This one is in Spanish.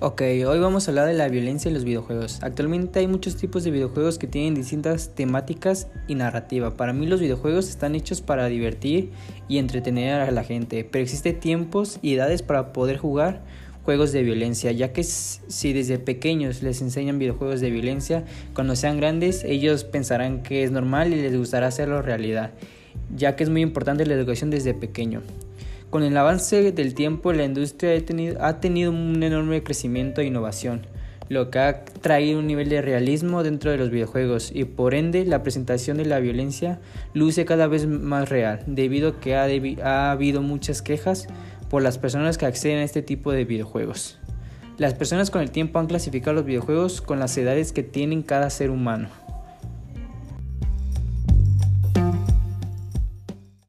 Ok, hoy vamos a hablar de la violencia en los videojuegos. Actualmente hay muchos tipos de videojuegos que tienen distintas temáticas y narrativa. Para mí los videojuegos están hechos para divertir y entretener a la gente, pero existen tiempos y edades para poder jugar juegos de violencia, ya que si desde pequeños les enseñan videojuegos de violencia, cuando sean grandes ellos pensarán que es normal y les gustará hacerlo realidad, ya que es muy importante la educación desde pequeño. Con el avance del tiempo, la industria ha tenido, un enorme crecimiento e innovación, lo que ha traído un nivel de realismo dentro de los videojuegos y por ende la presentación de la violencia luce cada vez más real, debido a que ha, ha habido muchas quejas por las personas que acceden a este tipo de videojuegos. Las personas con el tiempo han clasificado los videojuegos con las edades que tienen cada ser humano.